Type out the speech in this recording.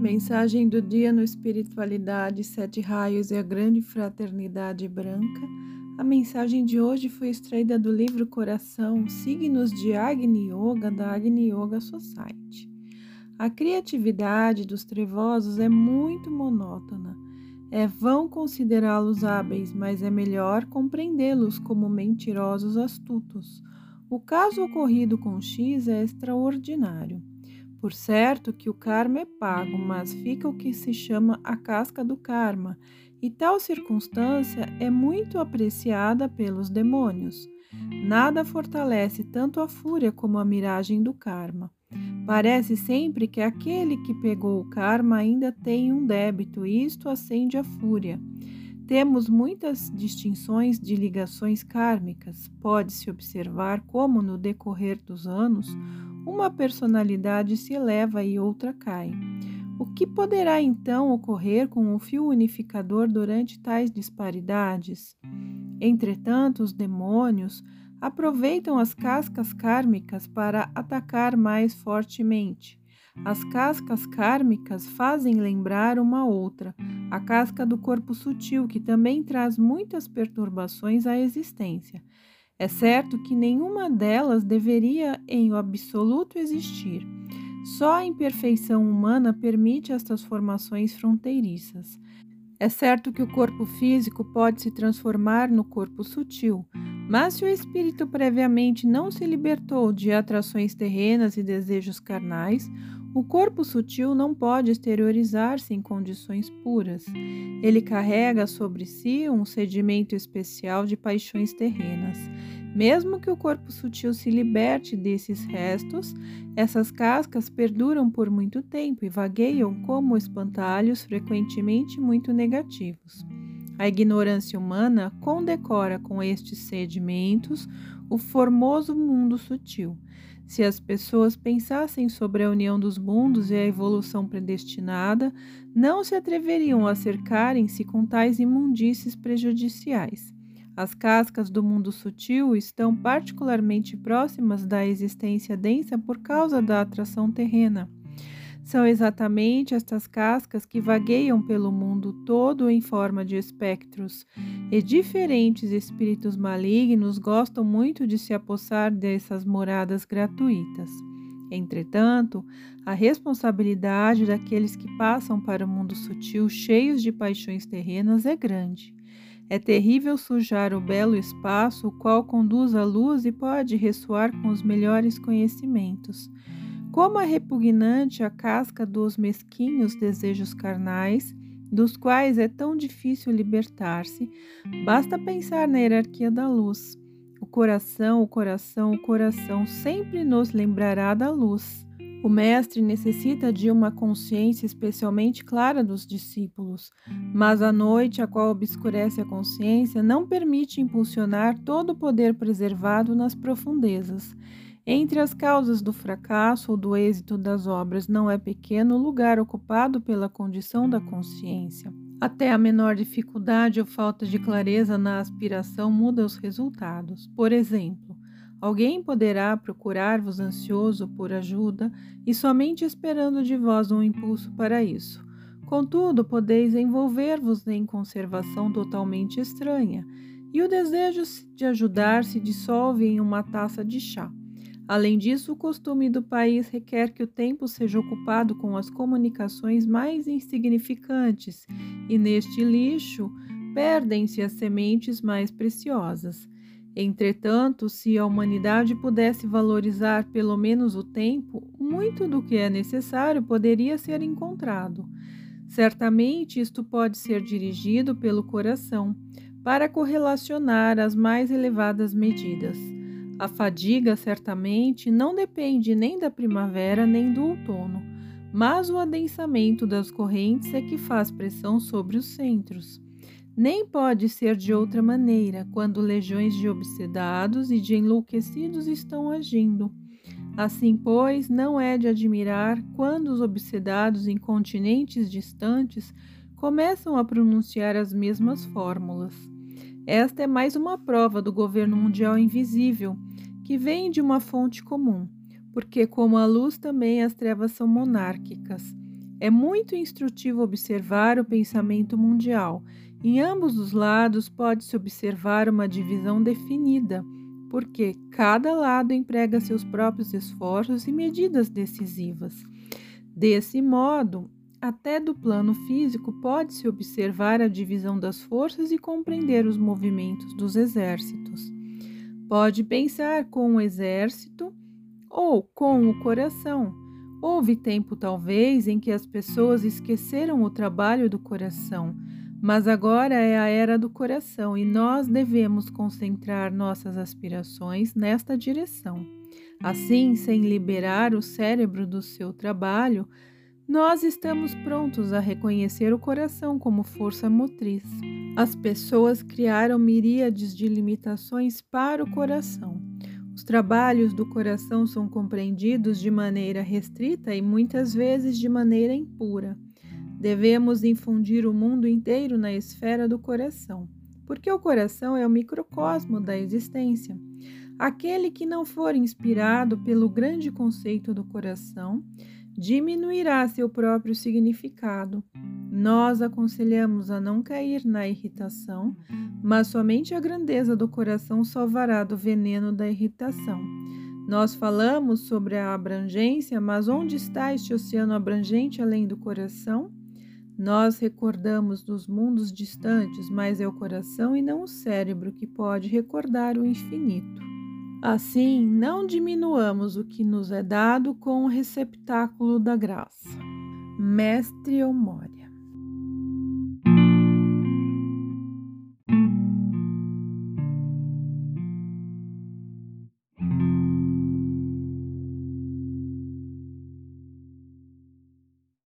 Mensagem do dia no Espiritualidade, Sete Raios e a Grande Fraternidade Branca. A mensagem de hoje foi extraída do livro Coração, Signos de Agni Yoga, da Agni Yoga Society. A criatividade dos trevosos é muito monótona. É vão considerá-los hábeis, mas é melhor compreendê-los como mentirosos astutos. O caso ocorrido com X é extraordinário. Por certo que o karma é pago, mas fica o que se chama a casca do karma, e tal circunstância é muito apreciada pelos demônios. Nada fortalece tanto a fúria como a miragem do karma. Parece sempre que aquele que pegou o karma ainda tem um débito, e isto acende a fúria. Temos muitas distinções de ligações kármicas. Pode-se observar como, no decorrer dos anos, uma personalidade se eleva e outra cai. O que poderá então ocorrer com o fio unificador durante tais disparidades? Entretanto, os demônios aproveitam as cascas kármicas para atacar mais fortemente. As cascas kármicas fazem lembrar uma outra, a casca do corpo sutil, que também traz muitas perturbações à existência. É certo que nenhuma delas deveria em absoluto existir. Só a imperfeição humana permite estas formações fronteiriças. É certo que o corpo físico pode se transformar no corpo sutil, mas se o espírito previamente não se libertou de atrações terrenas e desejos carnais, o corpo sutil não pode exteriorizar-se em condições puras. Ele carrega sobre si um sedimento especial de paixões terrenas. Mesmo que o corpo sutil se liberte desses restos, essas cascas perduram por muito tempo e vagueiam como espantalhos frequentemente muito negativos. A ignorância humana condecora com estes sedimentos o formoso mundo sutil se as pessoas pensassem sobre a união dos mundos e a evolução predestinada, não se atreveriam a cercarem-se com tais imundícies prejudiciais. As cascas do mundo sutil estão particularmente próximas da existência densa por causa da atração terrena. São exatamente estas cascas que vagueiam pelo mundo todo em forma de espectros, e diferentes espíritos malignos gostam muito de se apossar dessas moradas gratuitas. Entretanto, a responsabilidade daqueles que passam para o mundo sutil cheios de paixões terrenas é grande. É terrível sujar o belo espaço, o qual conduz à luz e pode ressoar com os melhores conhecimentos. Como é repugnante a casca dos mesquinhos desejos carnais, dos quais é tão difícil libertar-se, basta pensar na hierarquia da luz. O coração, o coração, o coração sempre nos lembrará da luz. O Mestre necessita de uma consciência especialmente clara dos discípulos, mas a noite, a qual obscurece a consciência, não permite impulsionar todo o poder preservado nas profundezas. Entre as causas do fracasso ou do êxito das obras não é pequeno o lugar ocupado pela condição da consciência. Até a menor dificuldade ou falta de clareza na aspiração muda os resultados. Por exemplo, alguém poderá procurar-vos ansioso por ajuda e somente esperando de vós um impulso para isso. Contudo, podeis envolver-vos em conservação totalmente estranha, e o desejo de ajudar se dissolve em uma taça de chá. Além disso, o costume do país requer que o tempo seja ocupado com as comunicações mais insignificantes, e neste lixo perdem-se as sementes mais preciosas. Entretanto, se a humanidade pudesse valorizar pelo menos o tempo, muito do que é necessário poderia ser encontrado. Certamente isto pode ser dirigido pelo coração, para correlacionar as mais elevadas medidas. A fadiga certamente não depende nem da primavera nem do outono, mas o adensamento das correntes é que faz pressão sobre os centros. Nem pode ser de outra maneira quando legiões de obsedados e de enlouquecidos estão agindo. Assim, pois, não é de admirar quando os obsedados em continentes distantes começam a pronunciar as mesmas fórmulas. Esta é mais uma prova do governo mundial invisível que vem de uma fonte comum, porque, como a luz, também as trevas são monárquicas. É muito instrutivo observar o pensamento mundial. Em ambos os lados pode-se observar uma divisão definida, porque cada lado emprega seus próprios esforços e medidas decisivas. Desse modo, até do plano físico pode-se observar a divisão das forças e compreender os movimentos dos exércitos. Pode pensar com o exército ou com o coração. Houve tempo, talvez, em que as pessoas esqueceram o trabalho do coração, mas agora é a era do coração e nós devemos concentrar nossas aspirações nesta direção. Assim, sem liberar o cérebro do seu trabalho, nós estamos prontos a reconhecer o coração como força motriz. As pessoas criaram miríades de limitações para o coração. Os trabalhos do coração são compreendidos de maneira restrita e muitas vezes de maneira impura. Devemos infundir o mundo inteiro na esfera do coração, porque o coração é o microcosmo da existência. Aquele que não for inspirado pelo grande conceito do coração diminuirá seu próprio significado. Nós aconselhamos a não cair na irritação, mas somente a grandeza do coração salvará do veneno da irritação. Nós falamos sobre a abrangência, mas onde está este oceano abrangente além do coração? Nós recordamos dos mundos distantes, mas é o coração e não o cérebro que pode recordar o infinito. Assim, não diminuamos o que nos é dado com o receptáculo da graça. Mestre Omória